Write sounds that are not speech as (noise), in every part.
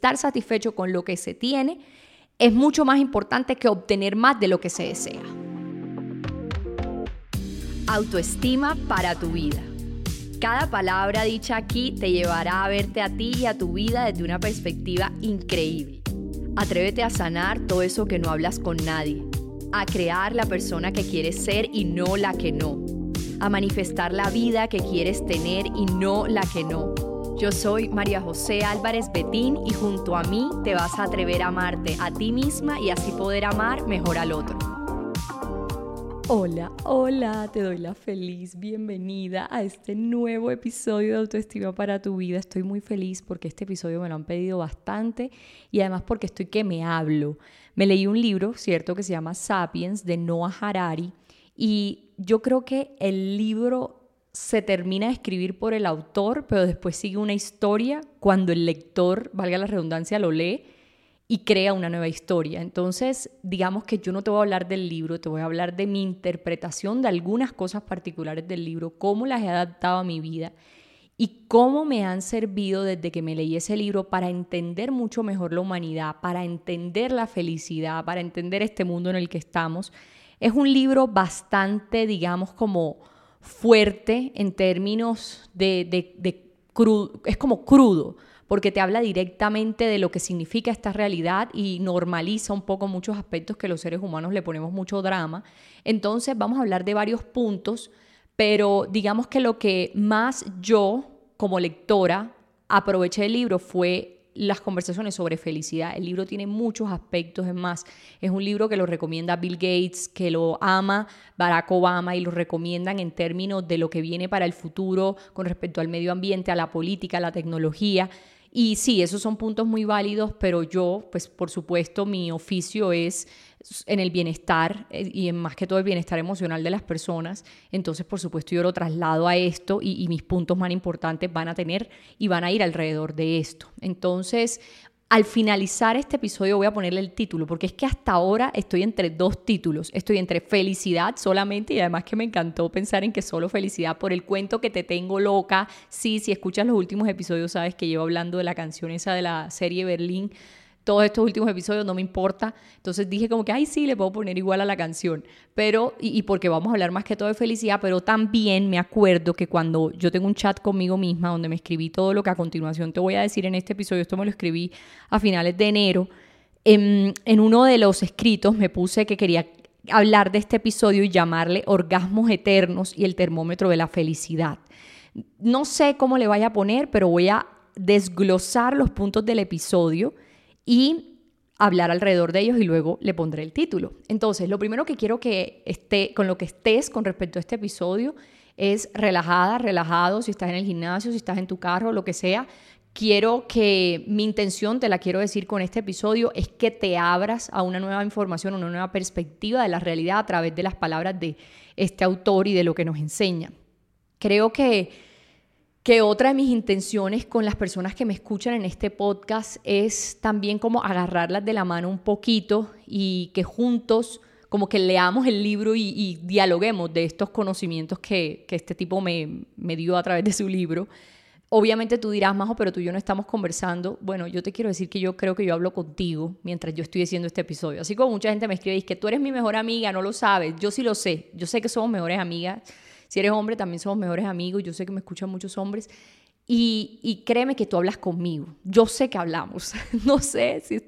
estar satisfecho con lo que se tiene es mucho más importante que obtener más de lo que se desea. Autoestima para tu vida. Cada palabra dicha aquí te llevará a verte a ti y a tu vida desde una perspectiva increíble. Atrévete a sanar todo eso que no hablas con nadie, a crear la persona que quieres ser y no la que no, a manifestar la vida que quieres tener y no la que no. Yo soy María José Álvarez Betín y junto a mí te vas a atrever a amarte a ti misma y así poder amar mejor al otro. Hola, hola, te doy la feliz bienvenida a este nuevo episodio de Autoestima para tu vida. Estoy muy feliz porque este episodio me lo han pedido bastante y además porque estoy que me hablo. Me leí un libro, ¿cierto?, que se llama Sapiens de Noah Harari y yo creo que el libro se termina de escribir por el autor, pero después sigue una historia cuando el lector, valga la redundancia, lo lee y crea una nueva historia. Entonces, digamos que yo no te voy a hablar del libro, te voy a hablar de mi interpretación de algunas cosas particulares del libro, cómo las he adaptado a mi vida y cómo me han servido desde que me leí ese libro para entender mucho mejor la humanidad, para entender la felicidad, para entender este mundo en el que estamos. Es un libro bastante, digamos, como fuerte en términos de, crudo, es como crudo porque te habla directamente de lo que significa esta realidad y normaliza un poco muchos aspectos que los seres humanos le ponemos mucho drama. Entonces vamos a hablar de varios puntos, pero digamos que lo que más yo como lectora aproveché del libro fue las conversaciones sobre felicidad. El libro tiene muchos aspectos, es más, es un libro que lo recomienda Bill Gates, que lo ama Barack Obama y lo recomiendan en términos de lo que viene para el futuro con respecto al medio ambiente, a la política, a la tecnología. Y sí, esos son puntos muy válidos, pero yo, pues por supuesto, mi oficio es en el bienestar eh, y en más que todo el bienestar emocional de las personas. Entonces, por supuesto, yo lo traslado a esto y, mis puntos más importantes van a tener y van a ir alrededor de esto. Entonces, al finalizar este episodio voy a ponerle el título, porque es que hasta ahora estoy entre dos títulos. Estoy entre felicidad solamente y además que me encantó pensar en que solo felicidad por el cuento que te tengo loca. Sí, si escuchas los últimos episodios sabes que llevo hablando de la canción esa de la serie Berlín todos estos últimos episodios, no me importa. Entonces dije como que, ay, sí, le puedo poner igual a la canción. Pero, y, porque vamos a hablar más que todo de felicidad, pero también me acuerdo que cuando yo tengo un chat conmigo misma, donde me escribí todo lo que a continuación te voy a decir en este episodio, esto me lo escribí a finales de enero, en, en uno de los escritos me puse que quería hablar de este episodio y llamarle orgasmos eternos y el termómetro de la felicidad. No sé cómo le vaya a poner, pero voy a desglosar los puntos del episodio y hablar alrededor de ellos y luego le pondré el título. Entonces, lo primero que quiero que esté, con lo que estés con respecto a este episodio es relajada, relajado, si estás en el gimnasio, si estás en tu carro, lo que sea. Quiero que mi intención, te la quiero decir con este episodio, es que te abras a una nueva información, una nueva perspectiva de la realidad a través de las palabras de este autor y de lo que nos enseña. Creo que que otra de mis intenciones con las personas que me escuchan en este podcast es también como agarrarlas de la mano un poquito y que juntos como que leamos el libro y, dialoguemos de estos conocimientos que, este tipo me, me, dio a través de su libro. Obviamente tú dirás, Majo, pero tú y yo no estamos conversando. Bueno, yo te quiero decir que yo creo que yo hablo contigo mientras yo estoy haciendo este episodio. Así como mucha gente me escribe, y que tú eres mi mejor amiga, no lo sabes. Yo sí lo sé. Yo sé que somos mejores amigas si eres hombre, también somos mejores amigos. Yo sé que me escuchan muchos hombres. Y, créeme que tú hablas conmigo. Yo sé que hablamos. (laughs) No sé si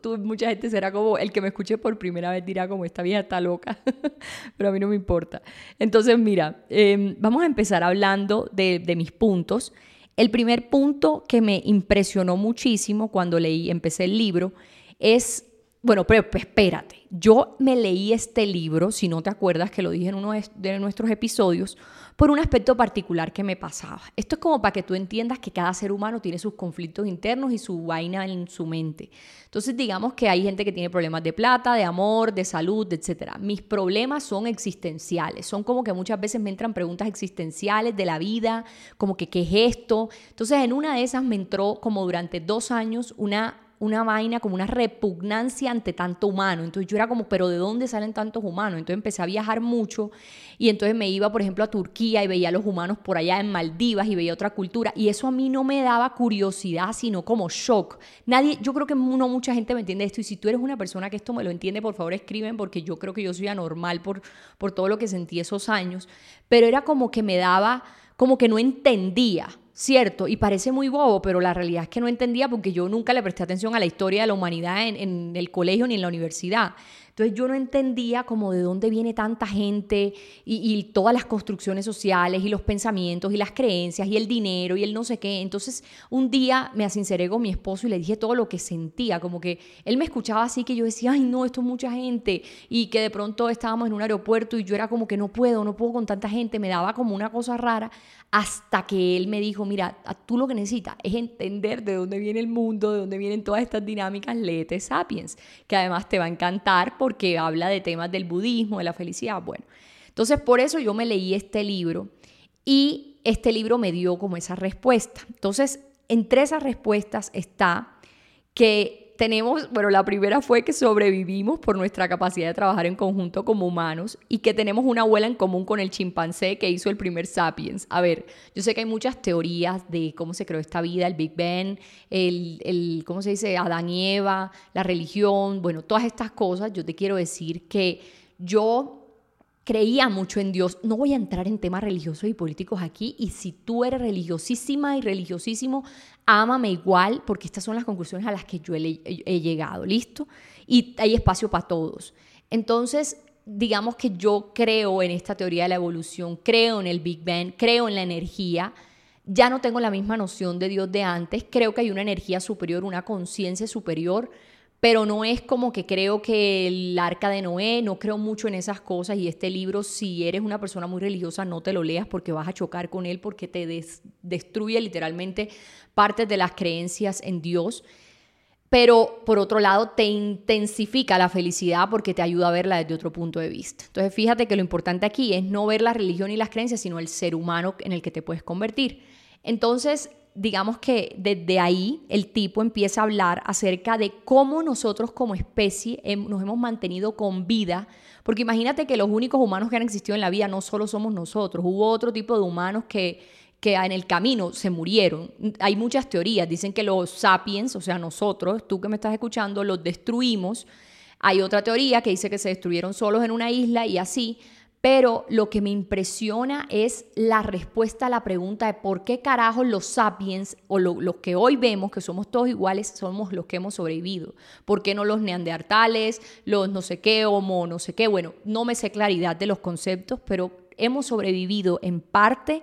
tú, mucha gente será como el que me escuche por primera vez dirá como esta vieja está loca, (laughs) pero a mí no me importa. Entonces, mira, em, vamos a empezar hablando de, de, mis puntos. El primer punto que me impresionó muchísimo cuando leí, empecé el libro, es bueno, pero espérate, yo me leí este libro, si no te acuerdas que lo dije en uno de nuestros episodios, por un aspecto particular que me pasaba. Esto es como para que tú entiendas que cada ser humano tiene sus conflictos internos y su vaina en su mente. Entonces, digamos que hay gente que tiene problemas de plata, de amor, de salud, etc. Mis problemas son existenciales, son como que muchas veces me entran preguntas existenciales de la vida, como que qué es esto. Entonces, en una de esas me entró como durante dos años una una vaina, como una repugnancia ante tanto humano. Entonces yo era como, pero ¿de dónde salen tantos humanos? Entonces empecé a viajar mucho y entonces me iba, por ejemplo, a Turquía y veía a los humanos por allá en Maldivas y veía otra cultura. Y eso a mí no me daba curiosidad, sino como shock. Nadie, yo creo que no mucha gente me entiende esto. Y si tú eres una persona que esto me lo entiende, por favor escriben, porque yo creo que yo soy anormal por, por todo lo que sentí esos años. Pero era como que me daba, como que no entendía cierto, y parece muy bobo, pero la realidad es que no entendía porque yo nunca le presté atención a la historia de la humanidad en, en el colegio ni en la universidad. Entonces yo no entendía como de dónde viene tanta gente y, todas las construcciones sociales y los pensamientos y las creencias y el dinero y el no sé qué. Entonces un día me asinceré con mi esposo y le dije todo lo que sentía, como que él me escuchaba así que yo decía, ay no, esto es mucha gente y que de pronto estábamos en un aeropuerto y yo era como que no puedo, no puedo con tanta gente, me daba como una cosa rara hasta que él me dijo, mira, tú lo que necesitas es entender de dónde viene el mundo, de dónde vienen todas estas dinámicas, léete Sapiens, que además te va a encantar habla de temas del budismo, de la felicidad. Bueno, entonces por eso yo me leí este libro y este libro me dio como esa respuesta. Entonces, entre esas respuestas está que tenemos, bueno, la primera fue que sobrevivimos por nuestra capacidad de trabajar en conjunto como humanos y que tenemos una abuela en común con el chimpancé que hizo el primer sapiens. A ver, yo sé que hay muchas teorías de cómo se creó esta vida, el Big Bang, el, el ¿cómo se dice? Adán y Eva, la religión, bueno, todas estas cosas. Yo te quiero decir que yo creía mucho en Dios. No voy a entrar en temas religiosos y políticos aquí. Y si tú eres religiosísima y religiosísimo, ámame igual, porque estas son las conclusiones a las que yo he, he llegado. ¿Listo? Y hay espacio para todos. Entonces, digamos que yo creo en esta teoría de la evolución, creo en el Big Bang, creo en la energía. Ya no tengo la misma noción de Dios de antes. Creo que hay una energía superior, una conciencia superior pero no es como que creo que el arca de Noé, no creo mucho en esas cosas y este libro, si eres una persona muy religiosa, no te lo leas porque vas a chocar con él, porque te destruye literalmente partes de las creencias en Dios. Pero por otro lado, te intensifica la felicidad porque te ayuda a verla desde otro punto de vista. Entonces, fíjate que lo importante aquí es no ver la religión y las creencias, sino el ser humano en el que te puedes convertir. Entonces, digamos que desde ahí el tipo empieza a hablar acerca de cómo nosotros como especie nos hemos mantenido con vida, porque imagínate que los únicos humanos que han existido en la vida no solo somos nosotros, hubo otro tipo de humanos que, que en el camino se murieron. Hay muchas teorías, dicen que los sapiens, o sea, nosotros, tú que me estás escuchando, los destruimos. Hay otra teoría que dice que se destruyeron solos en una isla y así, pero lo que me impresiona es la respuesta a la pregunta de por qué carajos los sapiens o los que hoy vemos que somos todos iguales somos los que hemos sobrevivido. ¿Por qué no los neandertales, los no sé qué, homo, no sé qué? Bueno, no me sé claridad de los conceptos, pero hemos sobrevivido en parte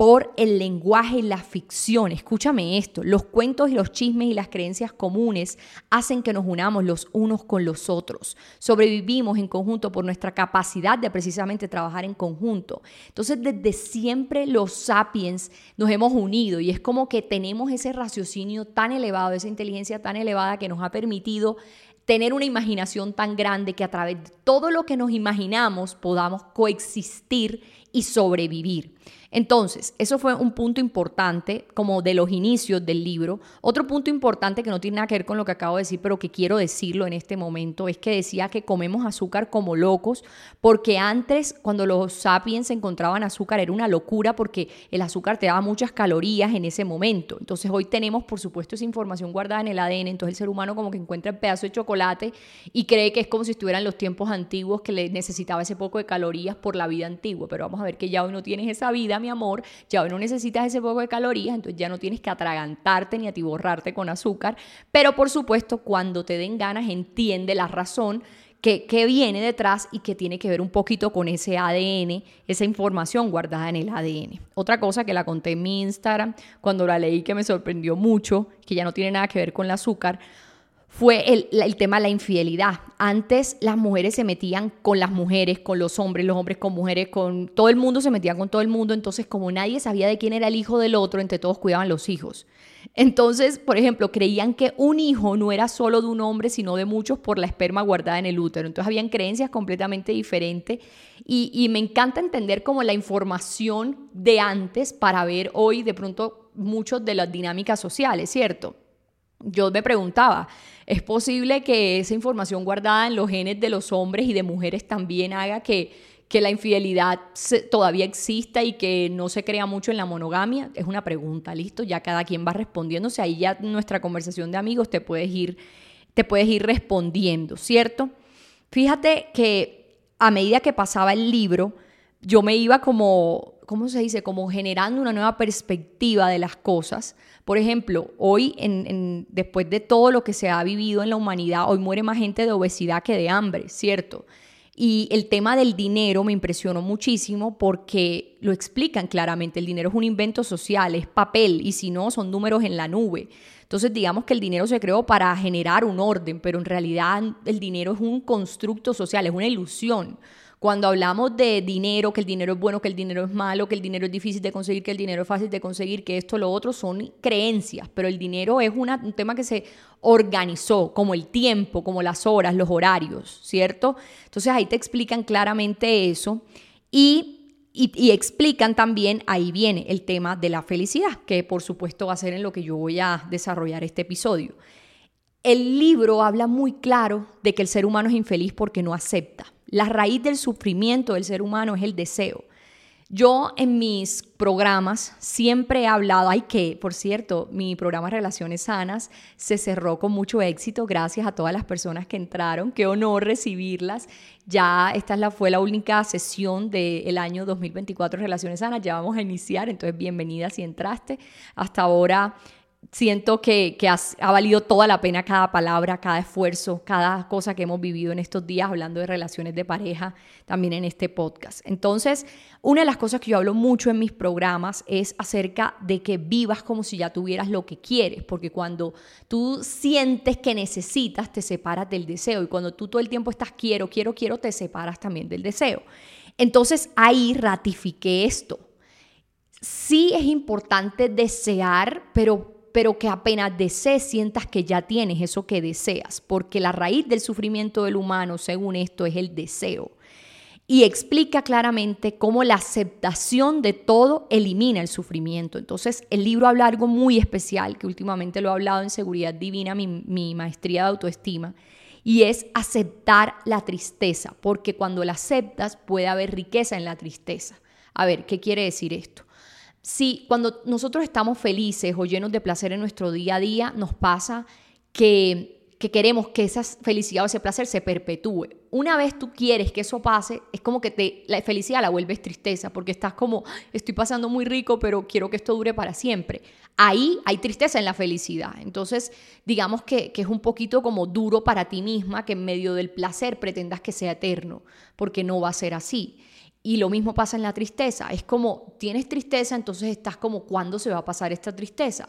por el lenguaje y la ficción. Escúchame esto, los cuentos y los chismes y las creencias comunes hacen que nos unamos los unos con los otros. Sobrevivimos en conjunto por nuestra capacidad de precisamente trabajar en conjunto. Entonces, desde siempre los sapiens nos hemos unido y es como que tenemos ese raciocinio tan elevado, esa inteligencia tan elevada que nos ha permitido tener una imaginación tan grande que a través de todo lo que nos imaginamos podamos coexistir y sobrevivir. Entonces, eso fue un punto importante como de los inicios del libro. Otro punto importante que no tiene nada que ver con lo que acabo de decir, pero que quiero decirlo en este momento, es que decía que comemos azúcar como locos, porque antes cuando los sapiens encontraban azúcar era una locura porque el azúcar te daba muchas calorías en ese momento. Entonces hoy tenemos, por supuesto, esa información guardada en el ADN, entonces el ser humano como que encuentra el pedazo de chocolate y cree que es como si estuviera en los tiempos antiguos que le necesitaba ese poco de calorías por la vida antigua, pero vamos a ver que ya hoy no tienes esa vida mi amor, ya hoy no necesitas ese poco de calorías, entonces ya no tienes que atragantarte ni atiborrarte con azúcar, pero por supuesto cuando te den ganas entiende la razón que, que, viene detrás y que tiene que ver un poquito con ese ADN, esa información guardada en el ADN. Otra cosa que la conté en mi Instagram cuando la leí que me sorprendió mucho, que ya no tiene nada que ver con el azúcar, fue el, tema de la infidelidad. Antes las mujeres se metían con las mujeres, con los hombres, los hombres con mujeres, con todo el mundo se metían con todo el mundo, entonces como nadie sabía de quién era el hijo del otro, entre todos cuidaban los hijos. Entonces, por ejemplo, creían que un hijo no era solo de un hombre, sino de muchos por la esperma guardada en el útero. Entonces habían creencias completamente diferentes y, y me encanta entender como la información de antes para ver hoy de pronto muchos de las dinámicas sociales, ¿cierto? yo me preguntaba, ¿es posible que esa información guardada en los genes de los hombres y de mujeres también haga que, que la infidelidad todavía exista y que no se crea mucho en la monogamia? Es una pregunta, listo, ya cada quien va respondiéndose, ahí ya nuestra conversación de amigos te puedes ir, te puedes ir respondiendo, ¿cierto? Fíjate que a medida que pasaba el libro, yo me iba como, ¿cómo se dice? Como generando una nueva perspectiva de las cosas. Por ejemplo, hoy, en, después de todo lo que se ha vivido en la humanidad, hoy muere más gente de obesidad que de hambre, ¿cierto? Y el tema del dinero me impresionó muchísimo porque lo explican claramente. El dinero es un invento social, es papel y si no, son números en la nube. Entonces, digamos que el dinero se creó para generar un orden, pero en realidad el dinero es un constructo social, es una ilusión. Cuando hablamos de dinero, que el dinero es bueno, que el dinero es malo, que el dinero es difícil de conseguir, que el dinero es fácil de conseguir, que esto, lo otro, son creencias, pero el dinero es un tema que se organizó, como el tiempo, como las horas, los horarios, ¿cierto? Entonces ahí te explican claramente eso y y, explican también, ahí viene el tema de la felicidad, que por supuesto va a ser en lo que yo voy a desarrollar este episodio. El libro habla muy claro de que el ser humano es infeliz porque no acepta. La raíz del sufrimiento del ser humano es el deseo. Yo en mis programas siempre he hablado, ay que, por cierto, mi programa Relaciones Sanas se cerró con mucho éxito gracias a todas las personas que entraron, qué honor recibirlas. Ya esta es la, fue la única sesión del año 2024 Relaciones Sanas, ya vamos a iniciar, entonces bienvenida si entraste. Hasta ahora siento que, ha valido toda la pena cada palabra, cada esfuerzo, cada cosa que hemos vivido en estos días hablando de relaciones de pareja, también en este podcast. Entonces, una de las cosas que yo hablo mucho en mis programas es acerca de que vivas como si ya tuvieras lo que quieres, porque cuando tú sientes que necesitas, te separas del deseo, y cuando tú todo el tiempo estás quiero, quiero, quiero, te separas también del deseo. Entonces, ahí ratifiqué esto. Sí es importante desear, pero pero que apenas desees sientas que ya tienes eso que deseas, porque la raíz del sufrimiento del humano, según esto, es el deseo. Y explica claramente cómo la aceptación de todo elimina el sufrimiento. Entonces, el libro habla algo muy especial, que últimamente lo he hablado en Seguridad Divina, mi, mi maestría de autoestima, y es aceptar la tristeza, porque cuando la aceptas puede haber riqueza en la tristeza. A ver, ¿qué quiere decir esto? Si cuando nosotros estamos felices o llenos de placer en nuestro día a día, nos pasa que, queremos que esa felicidad o ese placer se perpetúe. Una vez tú quieres que eso pase, es como que te, la felicidad la vuelves tristeza, porque estás como, estoy pasando muy rico, pero quiero que esto dure para siempre. Ahí hay tristeza en la felicidad. Entonces, digamos que, que es un poquito como duro para ti misma que en medio del placer pretendas que sea eterno, porque no va a ser así. Y lo mismo pasa en la tristeza. Es como, tienes tristeza, entonces estás como, ¿cuándo se va a pasar esta tristeza?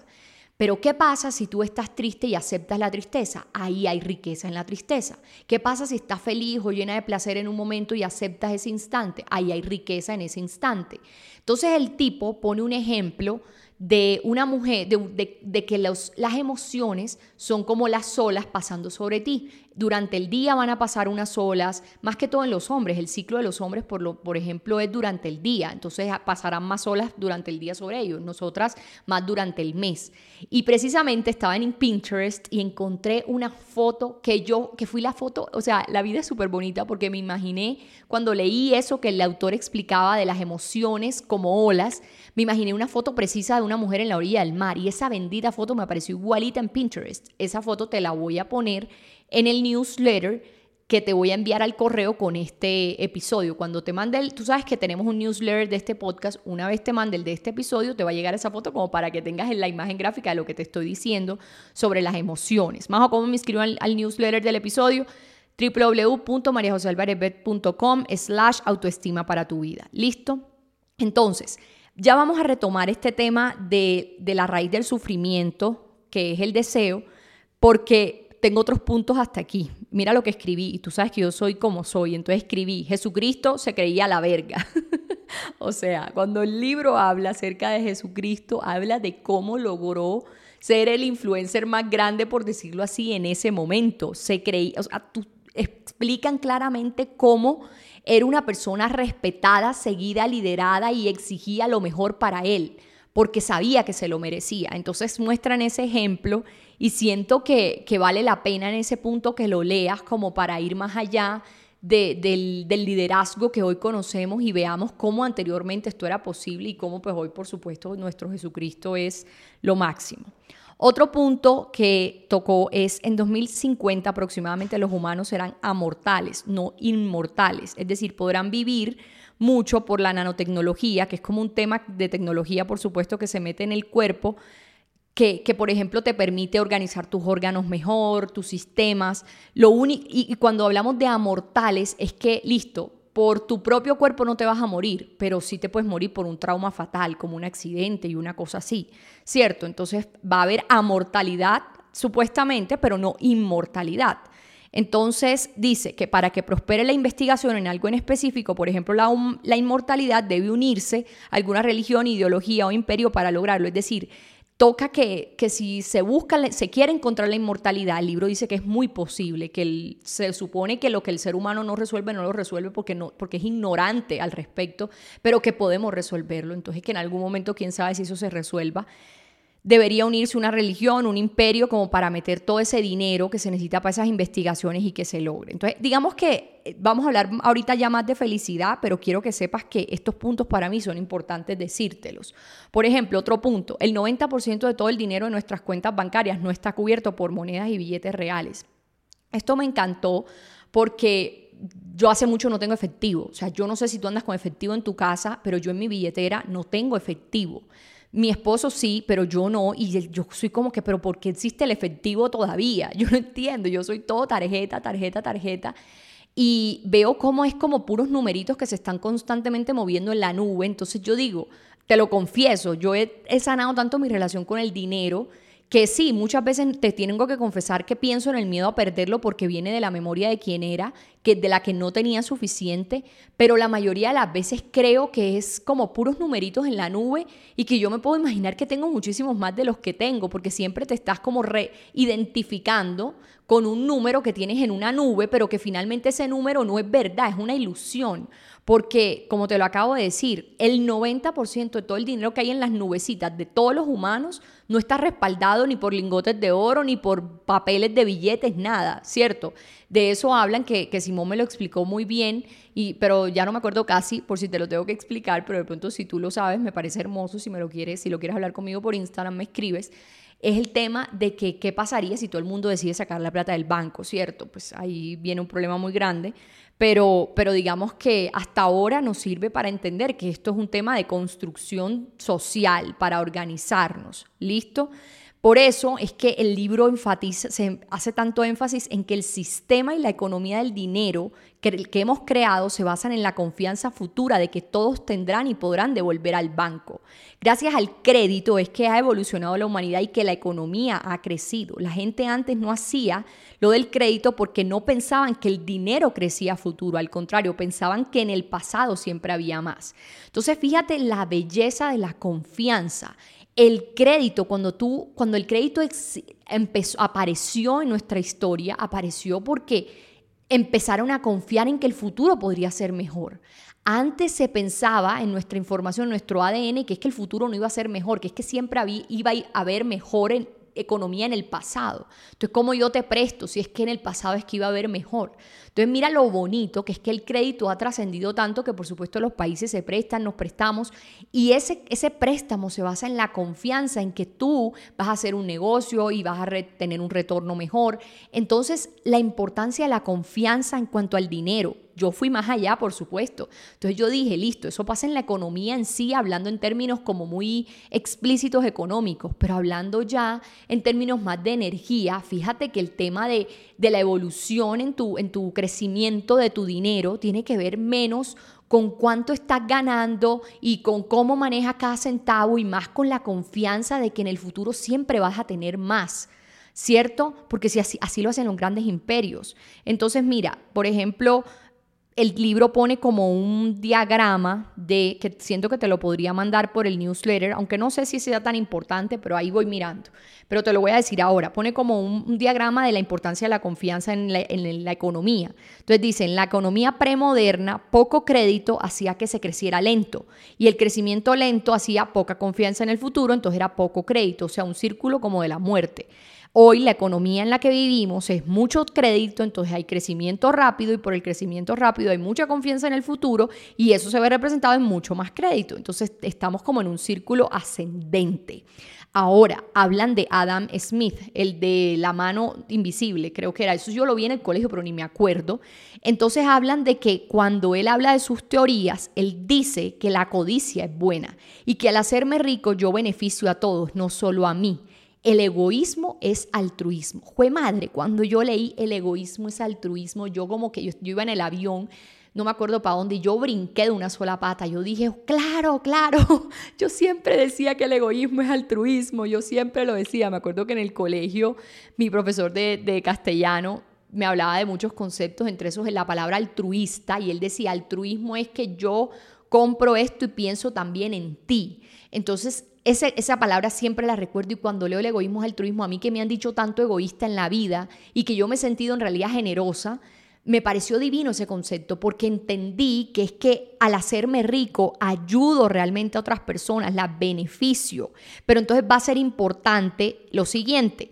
Pero ¿qué pasa si tú estás triste y aceptas la tristeza? Ahí hay riqueza en la tristeza. ¿Qué pasa si estás feliz o llena de placer en un momento y aceptas ese instante? Ahí hay riqueza en ese instante. Entonces el tipo pone un ejemplo de una mujer, de, que las emociones son como las olas pasando sobre ti. Durante el día van a pasar unas olas, más que todo en los hombres. El ciclo de los hombres, por, lo, por ejemplo, es durante el día. Entonces pasarán más olas durante el día sobre ellos, nosotras más durante el mes. Y precisamente estaba en Pinterest y encontré una foto que yo, que fui la foto, o sea, la vida es súper bonita porque me imaginé cuando leí eso que el autor explicaba de las emociones como olas, me imaginé una foto precisa de una mujer en la orilla del mar y esa bendita foto me apareció igualita en Pinterest. Esa foto te la voy a poner en el newsletter que te voy a enviar al correo con este episodio. Cuando te mande el, tú sabes que tenemos un newsletter de este podcast, una vez te mande el de este episodio, te va a llegar esa foto como para que tengas la imagen gráfica de lo que te estoy diciendo sobre las emociones. Más o cómo me inscribo al, newsletter del episodio www.mariajosealvarezbet.com slash autoestima para tu vida. ¿Listo? Entonces, ya vamos a retomar este tema de, la raíz del sufrimiento, que es el deseo, porque tengo otros puntos hasta aquí. Mira lo que escribí, y tú sabes que yo soy como soy, entonces escribí, Jesucristo se creía la verga. (laughs) o sea, cuando el libro habla acerca de Jesucristo, habla de cómo logró ser el influencer más grande, por decirlo así, en ese momento. Se creía, o sea, tú, explican claramente cómo era una persona respetada, seguida, liderada y exigía lo mejor para él. Porque sabía que se lo merecía. Entonces muestran ese ejemplo y siento que, que vale la pena en ese punto que lo leas como para ir más allá del, del, liderazgo que hoy conocemos y veamos cómo anteriormente esto era posible y cómo pues hoy por supuesto nuestro Jesucristo es lo máximo. Otro punto que tocó es en 2050 aproximadamente los humanos serán amortales, no inmortales, es decir, podrán vivir mucho por la nanotecnología, que es como un tema de tecnología, por supuesto, que se mete en el cuerpo, que, que, por ejemplo te permite organizar tus órganos mejor, tus sistemas. Lo único, y, y, cuando hablamos de amortales es que, listo, por tu propio cuerpo no te vas a morir, pero sí te puedes morir por un trauma fatal, como un accidente y una cosa así, ¿cierto? Entonces va a haber amortalidad, supuestamente, pero no inmortalidad. Entonces dice que para que prospere la investigación en algo en específico, por ejemplo la, inmortalidad, debe unirse a alguna religión, ideología o imperio para lograrlo. Es decir, toca que, que, si se busca, se quiere encontrar la inmortalidad, el libro dice que es muy posible, que se supone que lo que el ser humano no resuelve, no lo resuelve porque, no, porque es ignorante al respecto, pero que podemos resolverlo. Entonces, que en algún momento, quién sabe si eso se resuelva debería unirse una religión, un imperio, como para meter todo ese dinero que se necesita para esas investigaciones y que se logre. Entonces, digamos que eh, vamos a hablar ahorita ya más de felicidad, pero quiero que sepas que estos puntos para mí son importantes decírtelos. Por ejemplo, otro punto, el 90% de todo el dinero de nuestras cuentas bancarias no está cubierto por monedas y billetes reales. Esto me encantó porque yo hace mucho no tengo efectivo. O sea, yo no sé si tú andas con efectivo en tu casa, pero yo en mi billetera no tengo efectivo. Mi esposo sí, pero yo no. Y yo soy como que, pero ¿por qué existe el efectivo todavía? (laughs) Yo no entiendo. Yo soy todo tarjeta, tarjeta, tarjeta. Y veo cómo es como puros numeritos que se están constantemente moviendo en la nube. Entonces yo digo, te lo confieso, yo he, he sanado tanto mi relación con el dinero que sí, muchas veces te tengo que confesar que pienso en el miedo a perderlo porque viene de la memoria de quién era, que de la que no tenía suficiente, pero la mayoría de las veces creo que es como puros numeritos en la nube y que yo me puedo imaginar que tengo muchísimos más de los que tengo, porque siempre te estás como reidentificando con un número que tienes en una nube, pero que finalmente ese número no es verdad, es una ilusión. Porque, como te lo acabo de decir, el 90% de todo el dinero que hay en las nubecitas de todos los humanos no está respaldado ni por lingotes de oro, ni por papeles de billetes, nada, ¿cierto? De eso hablan que, que Simón me lo explicó muy bien, y, pero ya no me acuerdo casi, por si te lo tengo que explicar, pero de pronto si tú lo sabes, me parece hermoso, si me lo quieres, si lo quieres hablar conmigo por Instagram, me escribes es el tema de que qué pasaría si todo el mundo decide sacar la plata del banco, ¿cierto? Pues ahí viene un problema muy grande. Pero, pero digamos que hasta ahora nos sirve para entender que esto es un tema de construcción social, para organizarnos. ¿Listo? Por eso es que el libro enfatiza, se hace tanto énfasis en que el sistema y la economía del dinero que, hemos creado se basan en la confianza futura de que todos tendrán y podrán devolver al banco. Gracias al crédito es que ha evolucionado la humanidad y que la economía ha crecido. La gente antes no hacía lo del crédito porque no pensaban que el dinero crecía futuro, al contrario, pensaban que en el pasado siempre había más. Entonces, fíjate la belleza de la confianza el crédito, cuando tú, cuando el crédito empezó, apareció en nuestra historia, apareció porque empezaron a confiar en que el futuro podría ser mejor. Antes se pensaba en nuestra información, en nuestro ADN, que es que el futuro no iba a ser mejor, que es que siempre había, iba a haber mejor en, economía en el pasado. Entonces, ¿cómo yo te presto si es que en el pasado es que iba a haber mejor? Entonces, mira lo bonito que es que el crédito ha trascendido tanto que por supuesto los países se prestan, nos prestamos y ese, ese préstamo se basa en la confianza en que tú vas a hacer un negocio y vas a tener un retorno mejor. Entonces, la importancia de la confianza en cuanto al dinero yo fui más allá, por supuesto. Entonces yo dije, listo, eso pasa en la economía en sí, hablando en términos como muy explícitos económicos, pero hablando ya en términos más de energía, fíjate que el tema de, de la evolución en tu, en tu crecimiento de tu dinero tiene que ver menos con cuánto estás ganando y con cómo manejas cada centavo y más con la confianza de que en el futuro siempre vas a tener más. ¿Cierto? Porque si así, así lo hacen los grandes imperios. Entonces, mira, por ejemplo, el libro pone como un diagrama de que siento que te lo podría mandar por el newsletter, aunque no sé si sea tan importante, pero ahí voy mirando. Pero te lo voy a decir ahora. Pone como un, diagrama de la importancia de la confianza en la, economía. Entonces dice, en la economía premoderna, poco crédito hacía que se creciera lento y el crecimiento lento hacía poca confianza en el futuro, entonces era poco crédito, o sea, un círculo como de la muerte. Hoy la economía en la que vivimos es mucho crédito, entonces hay crecimiento rápido y por el crecimiento rápido hay mucha confianza en el futuro y eso se ve representado en mucho más crédito. Entonces estamos como en un círculo ascendente. Ahora, hablan de Adam Smith, el de la mano invisible, creo que era. Eso yo lo vi en el colegio, pero ni me acuerdo. Entonces hablan de que cuando él habla de sus teorías, él dice que la codicia es buena y que al hacerme rico yo beneficio a todos, no solo a mí. El egoísmo es altruismo. Fue madre, cuando yo leí el egoísmo es altruismo, yo como que yo, iba en el avión, no me acuerdo para dónde, yo brinqué de una sola pata. Yo dije, claro, claro, (laughs) yo siempre decía que el egoísmo es altruismo, yo siempre lo decía. Me acuerdo que en el colegio mi profesor de, de castellano me hablaba de muchos conceptos, entre esos la palabra altruista, y él decía, altruismo es que yo compro esto y pienso también en ti. Entonces, esa palabra siempre la recuerdo y cuando leo el egoísmo es altruismo, a mí que me han dicho tanto egoísta en la vida y que yo me he sentido en realidad generosa, me pareció divino ese concepto porque entendí que es que al hacerme rico ayudo realmente a otras personas, las beneficio. Pero entonces va a ser importante lo siguiente.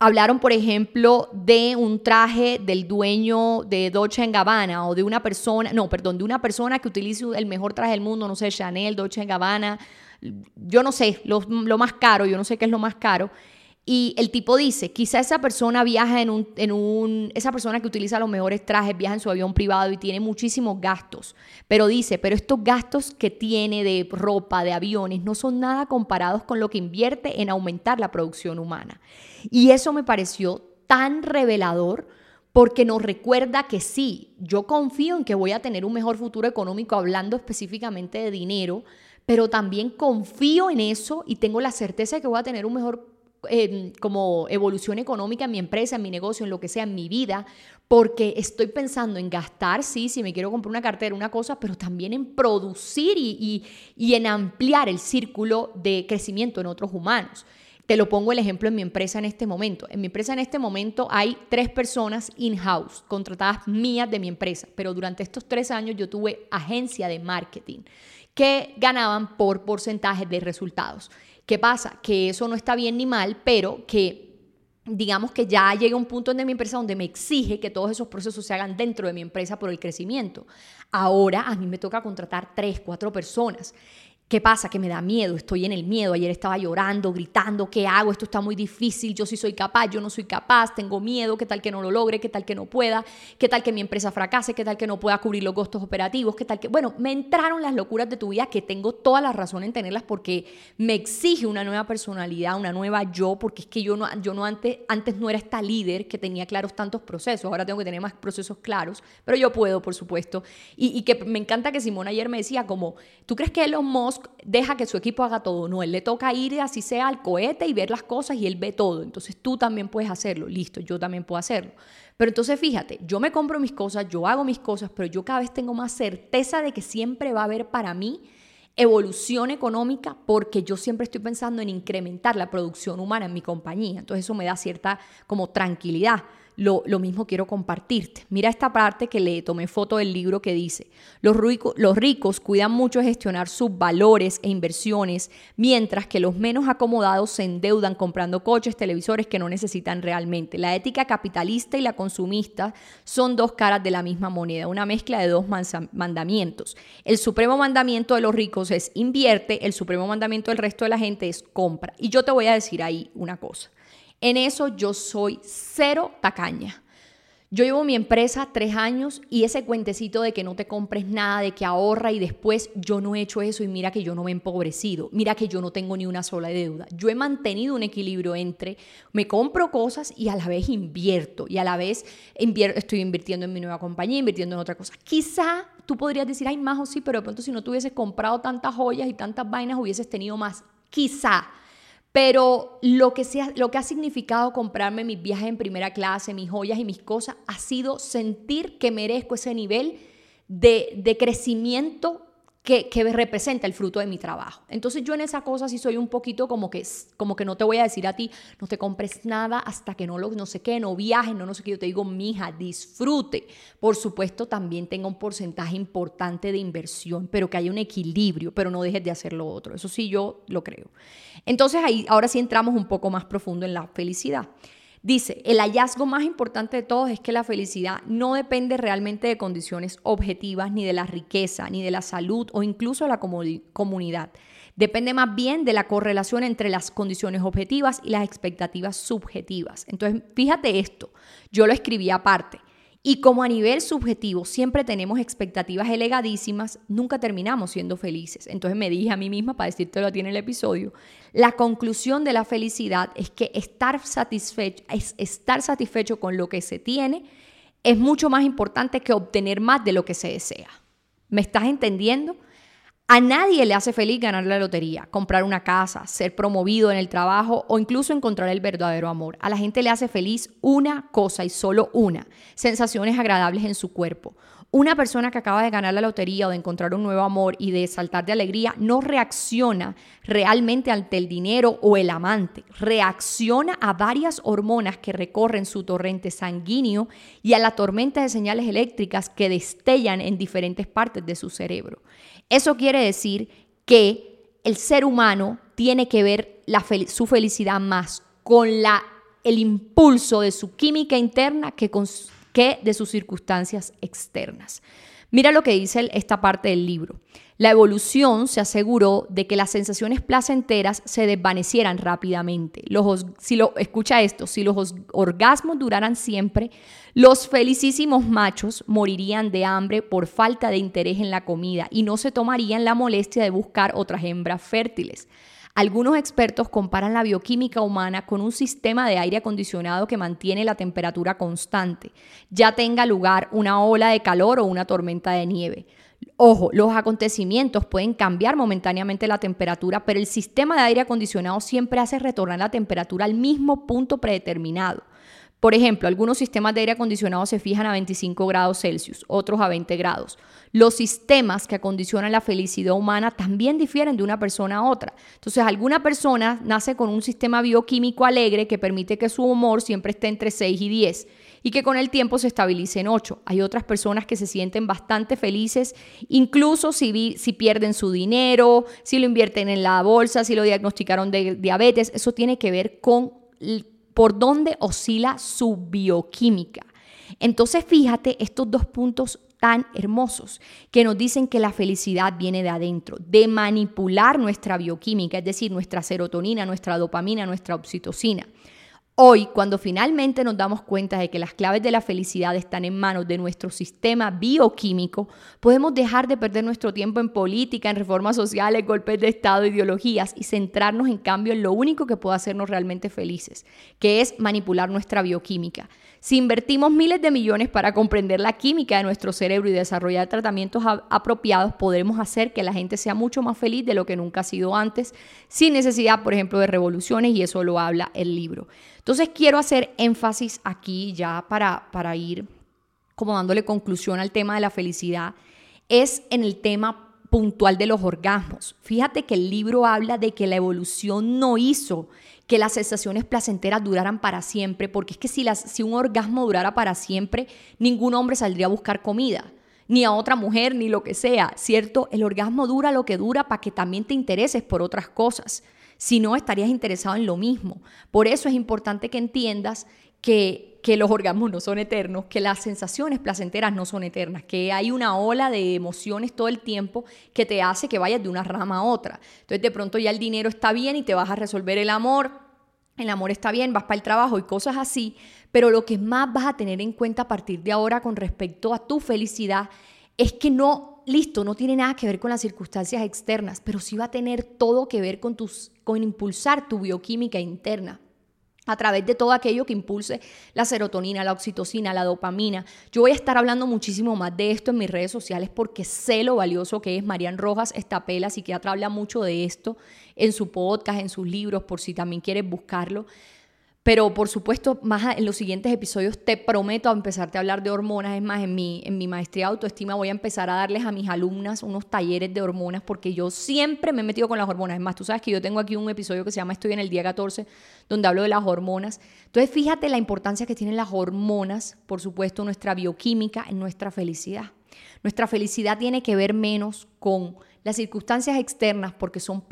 Hablaron, por ejemplo, de un traje del dueño de Dolce Gabbana o de una persona, no, perdón, de una persona que utilice el mejor traje del mundo, no sé, Chanel, Dolce Gabbana, yo no sé, lo, más caro, yo no sé qué es lo más caro. Y el tipo dice, quizá esa persona viaja en un, en un, esa persona que utiliza los mejores trajes, viaja en su avión privado y tiene muchísimos gastos. Pero dice, pero estos gastos que tiene de ropa, de aviones, no son nada comparados con lo que invierte en aumentar la producción humana. Y eso me pareció tan revelador porque nos recuerda que sí, yo confío en que voy a tener un mejor futuro económico hablando específicamente de dinero, pero también confío en eso y tengo la certeza de que voy a tener un mejor em, como evolución económica en mi empresa, en mi negocio, en lo que sea, en mi vida, porque estoy pensando en gastar, sí, si me quiero comprar una cartera, una cosa, pero también en producir y, y en ampliar el círculo de crecimiento en otros humanos. Te lo pongo el ejemplo en mi empresa en este momento. En mi empresa en este momento hay tres personas in-house, contratadas mías de mi empresa, pero durante estos tres años yo tuve agencia de marketing que ganaban por porcentaje de resultados. ¿Qué pasa? Que eso no está bien ni mal, pero que digamos que ya llega un punto en mi empresa donde me exige que todos esos procesos se hagan dentro de mi empresa por el crecimiento. Ahora a mí me toca contratar tres, cuatro personas ¿Qué pasa? Que me da miedo, estoy en el miedo. Ayer estaba llorando, gritando, ¿qué hago? Esto está muy difícil, yo sí soy capaz, yo no soy capaz, tengo miedo, ¿qué tal que no lo logre? ¿Qué tal que no pueda? ¿Qué tal que mi empresa fracase? ¿Qué tal que no pueda cubrir los costos operativos? ¿Qué tal que... Bueno, me entraron las locuras de tu vida que tengo toda la razón en tenerlas porque me exige una nueva personalidad, una nueva yo, porque es que yo no, yo no antes, antes no era esta líder que tenía claros tantos procesos, ahora tengo que tener más procesos claros, pero yo puedo, por supuesto. Y, y que me encanta que Simón ayer me decía como, ¿tú crees que Elon Musk deja que su equipo haga todo. No, él le toca ir así sea al cohete y ver las cosas y él ve todo. Entonces tú también puedes hacerlo. Listo, yo también puedo hacerlo. Pero entonces fíjate, yo me compro mis cosas, yo hago mis cosas, pero yo cada vez tengo más certeza de que siempre va a haber para mí evolución económica porque yo siempre estoy pensando en incrementar la producción humana en mi compañía. Entonces eso me da cierta como tranquilidad lo, mismo quiero compartirte. Mira esta parte que le tomé foto del libro que dice, los, los ricos cuidan mucho gestionar sus valores e inversiones, mientras que los menos acomodados se endeudan comprando coches, televisores que no necesitan realmente. La ética capitalista y la consumista son dos caras de la misma moneda, una mezcla de dos mandamientos. El supremo mandamiento de los ricos es invierte, el supremo mandamiento del resto de la gente es compra. Y yo te voy a decir ahí una cosa. En eso yo soy cero tacaña. Yo llevo mi empresa tres años y ese cuentecito de que no te compres nada, de que ahorra y después yo no he hecho eso y mira que yo no me he empobrecido, mira que yo no tengo ni una sola deuda. Yo he mantenido un equilibrio entre me compro cosas y a la vez invierto y a la vez estoy invirtiendo en mi nueva compañía, invirtiendo en otra cosa. Quizá tú podrías decir, ay, más o sí, pero de pronto si no te hubieses comprado tantas joyas y tantas vainas hubieses tenido más. Quizá. Pero lo que, ha significado comprarme mis viajes en primera clase, mis joyas y mis cosas, ha sido sentir que merezco ese nivel de crecimiento que, representa el fruto de mi trabajo. Entonces yo en esa cosa sí soy un poquito como que, como que no te voy a decir a ti, no te compres nada hasta que no lo, no sé qué, no viajes, no, no sé qué. Yo te digo, mija, disfrute. Por supuesto, también tenga un porcentaje importante de inversión, pero que haya un equilibrio, pero no dejes de hacer lo otro. Eso sí, yo lo creo. Entonces ahí, ahora sí entramos un poco más profundo en la felicidad. Dice, el hallazgo más importante de todos es que la felicidad no depende realmente de condiciones objetivas, ni de la riqueza, ni de la salud o incluso de la comunidad. Depende más bien de la correlación entre las condiciones objetivas y las expectativas subjetivas. Entonces, fíjate esto, yo lo escribí aparte. Y como a nivel subjetivo siempre tenemos expectativas elegadísimas, nunca terminamos siendo felices. Entonces me dije a mí misma, para decírtelo a ti en el episodio, la conclusión de la felicidad es que estar satisfecho, es estar satisfecho con lo que se tiene es mucho más importante que obtener más de lo que se desea. ¿Me estás entendiendo? A nadie le hace feliz ganar la lotería, comprar una casa, ser promovido en el trabajo o incluso encontrar el verdadero amor. A la gente le hace feliz una cosa y solo una, sensaciones agradables en su cuerpo. Una persona que acaba de ganar la lotería o de encontrar un nuevo amor y de saltar de alegría no reacciona realmente ante el dinero o el amante, reacciona a varias hormonas que recorren su torrente sanguíneo y a la tormenta de señales eléctricas que destellan en diferentes partes de su cerebro. Eso quiere decir que el ser humano tiene que ver su felicidad más con el impulso de su química interna que, que de sus circunstancias externas. Mira lo que dice esta parte del libro. La evolución se aseguró de que las sensaciones placenteras se desvanecieran rápidamente. Los, si lo, escucha esto, si los orgasmos duraran siempre, los felicísimos machos morirían de hambre por falta de interés en la comida y no se tomarían la molestia de buscar otras hembras fértiles. Algunos expertos comparan la bioquímica humana con un sistema de aire acondicionado que mantiene la temperatura constante, ya tenga lugar una ola de calor o una tormenta de nieve. Ojo, los acontecimientos pueden cambiar momentáneamente la temperatura, pero el sistema de aire acondicionado siempre hace retornar la temperatura al mismo punto predeterminado. Por ejemplo, algunos sistemas de aire acondicionado se fijan a 25 grados Celsius, otros a 20 grados. Los sistemas que acondicionan la felicidad humana también difieren de una persona a otra. Entonces, alguna persona nace con un sistema bioquímico alegre que permite que su humor siempre esté entre 6 y 10 y que con el tiempo se estabilice en 8. Hay otras personas que se sienten bastante felices, incluso si, si pierden su dinero, si lo invierten en la bolsa, si lo diagnosticaron de diabetes. Eso tiene que ver con por dónde oscila su bioquímica. Entonces, fíjate estos dos puntos tan hermosos que nos dicen que la felicidad viene de adentro, de manipular nuestra bioquímica, es decir, nuestra serotonina, nuestra dopamina, nuestra oxitocina. Hoy, cuando finalmente nos damos cuenta de que las claves de la felicidad están en manos de nuestro sistema bioquímico, podemos dejar de perder nuestro tiempo en política, en reformas sociales, golpes de Estado, ideologías y centrarnos en cambio en lo único que puede hacernos realmente felices, que es manipular nuestra bioquímica. Si invertimos miles de millones para comprender la química de nuestro cerebro y desarrollar tratamientos apropiados, podremos hacer que la gente sea mucho más feliz de lo que nunca ha sido antes, sin necesidad, por ejemplo, de revoluciones, y eso lo habla el libro. Entonces quiero hacer énfasis aquí ya para, para ir como dándole conclusión al tema de la felicidad, es en el tema puntual de los orgasmos. Fíjate que el libro habla de que la evolución no hizo que las sensaciones placenteras duraran para siempre, porque es que si, las, si un orgasmo durara para siempre, ningún hombre saldría a buscar comida, ni a otra mujer, ni lo que sea, ¿cierto? El orgasmo dura lo que dura para que también te intereses por otras cosas. Si no, estarías interesado en lo mismo. Por eso es importante que entiendas que, que, los orgasmos no son eternos, que las sensaciones placenteras no son eternas, que hay una ola de emociones todo el tiempo que te hace que vayas de una rama a otra. Entonces de pronto ya el dinero está bien y te vas a resolver el amor, el amor está bien, vas para el trabajo y cosas así, pero lo que más vas a tener en cuenta a partir de ahora con respecto a tu felicidad es que no, listo, no tiene nada que ver con las circunstancias externas, pero sí va a tener todo que ver con, tus, con impulsar tu bioquímica interna a través de todo aquello que impulse la serotonina, la oxitocina, la dopamina. Yo voy a estar hablando muchísimo más de esto en mis redes sociales porque sé lo valioso que es. Marian Rojas Estapela, psiquiatra, habla mucho de esto en su podcast, en sus libros, por si también quieres buscarlo. Pero por supuesto, más en los siguientes episodios te prometo a empezarte a hablar de hormonas. Es más, en mi, en mi maestría de autoestima voy a empezar a darles a mis alumnas unos talleres de hormonas porque yo siempre me he metido con las hormonas. Es más, tú sabes que yo tengo aquí un episodio que se llama Estoy en el día 14, donde hablo de las hormonas. Entonces, fíjate la importancia que tienen las hormonas, por supuesto, nuestra bioquímica, en nuestra felicidad. Nuestra felicidad tiene que ver menos con las circunstancias externas porque son,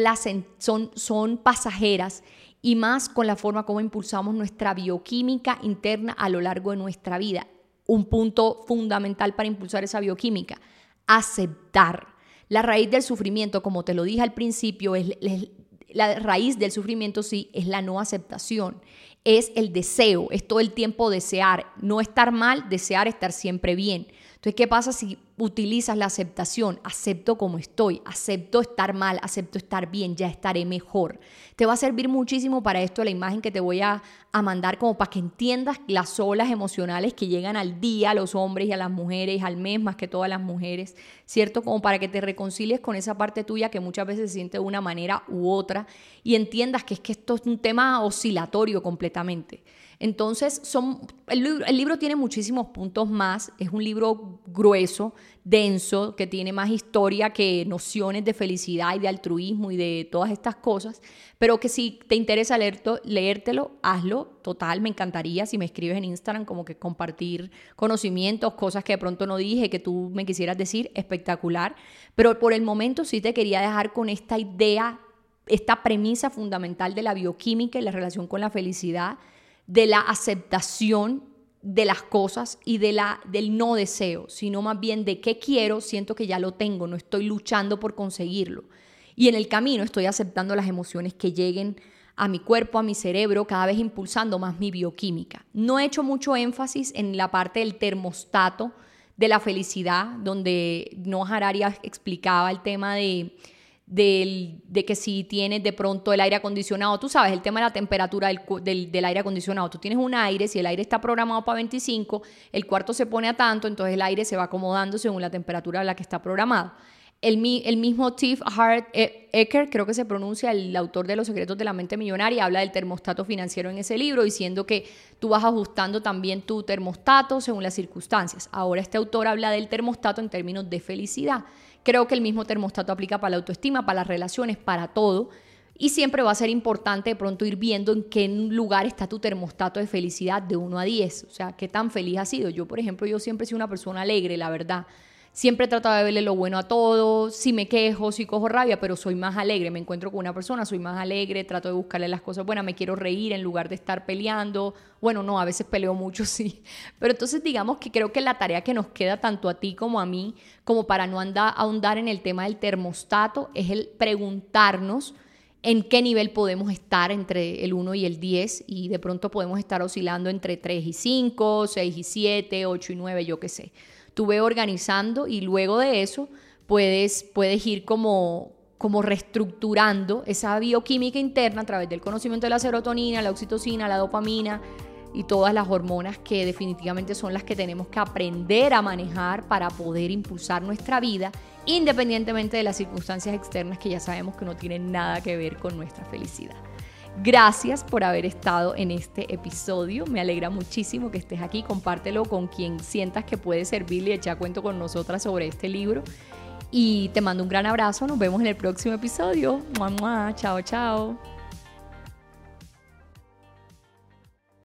son, son pasajeras y más con la forma como impulsamos nuestra bioquímica interna a lo largo de nuestra vida. Un punto fundamental para impulsar esa bioquímica, aceptar. La raíz del sufrimiento, como te lo dije al principio, es, la raíz del sufrimiento sí es la no aceptación, es el deseo, es todo el tiempo desear, no estar mal, desear estar siempre bien. Entonces, ¿qué pasa si utilizas la aceptación? Acepto como estoy, acepto estar mal, acepto estar bien, ya estaré mejor. Te va a servir muchísimo para esto la imagen que te voy a, a mandar como para que entiendas las olas emocionales que llegan al día a los hombres y a las mujeres, al mes más que todas las mujeres, ¿cierto? Como para que te reconcilies con esa parte tuya que muchas veces se siente de una manera u otra y entiendas que es que esto es un tema oscilatorio completamente. Entonces, son, el, libro tiene muchísimos puntos más, es un libro grueso, denso, que tiene más historia que nociones de felicidad y de altruismo y de todas estas cosas, pero que si te interesa leértelo, hazlo, total, me encantaría si me escribes en Instagram como que compartir conocimientos, cosas que de pronto no dije, que tú me quisieras decir, espectacular, pero por el momento sí te quería dejar con esta idea, esta premisa fundamental de la bioquímica y la relación con la felicidad de la aceptación de las cosas y de la, del no deseo, sino más bien de qué quiero, siento que ya lo tengo, no estoy luchando por conseguirlo. Y en el camino estoy aceptando las emociones que lleguen a mi cuerpo, a mi cerebro, cada vez impulsando más mi bioquímica. No he hecho mucho énfasis en la parte del termostato de la felicidad, donde Noah Harari explicaba el tema de de que si tienes de pronto el aire acondicionado, tú sabes, el tema de la temperatura del, del, aire acondicionado, tú tienes un aire, si el aire está programado para 25, el cuarto se pone a tanto, entonces el aire se va acomodando según la temperatura a la que está programado. El, el mismo Tiff Hart e, Ecker, creo que se pronuncia, el autor de Los secretos de la mente millonaria, habla del termostato financiero en ese libro, diciendo que tú vas ajustando también tu termostato según las circunstancias. Ahora este autor habla del termostato en términos de felicidad. Creo que el mismo termostato aplica para la autoestima, para las relaciones, para todo. Y siempre va a ser importante de pronto ir viendo en qué lugar está tu termostato de felicidad de 1 a 10. O sea, qué tan feliz has sido. Yo, por ejemplo, yo siempre he sido una persona alegre, la verdad. Siempre he tratado de verle lo bueno a todo, si me quejo, si cojo rabia, pero soy más alegre, me encuentro con una persona, soy más alegre, trato de buscarle las cosas buenas, me quiero reír en lugar de estar peleando. Bueno, no, a veces peleo mucho, (laughs) sí. Pero entonces digamos que creo que la tarea que nos queda tanto a ti como a mí, como para no andar, ahondar en el tema del termostato, es el preguntarnos en qué nivel podemos estar entre el 1 y el 10 y de pronto podemos estar oscilando entre 3 y 5, 6 y 7, 8 y 9, yo qué sé ve organizando y luego de eso puedes, puedes ir como, como reestructurando esa bioquímica interna a través del conocimiento de la serotonina, la oxitocina, la dopamina y todas las hormonas que definitivamente son las que tenemos que aprender a manejar para poder impulsar nuestra vida independientemente de las circunstancias externas que ya sabemos que no tienen nada que ver con nuestra felicidad. Gracias por haber estado en este episodio. Me alegra muchísimo que estés aquí. Compártelo con quien sientas que puede servirle y echar cuento con nosotras sobre este libro. Y te mando un gran abrazo. Nos vemos en el próximo episodio. Chao, chao.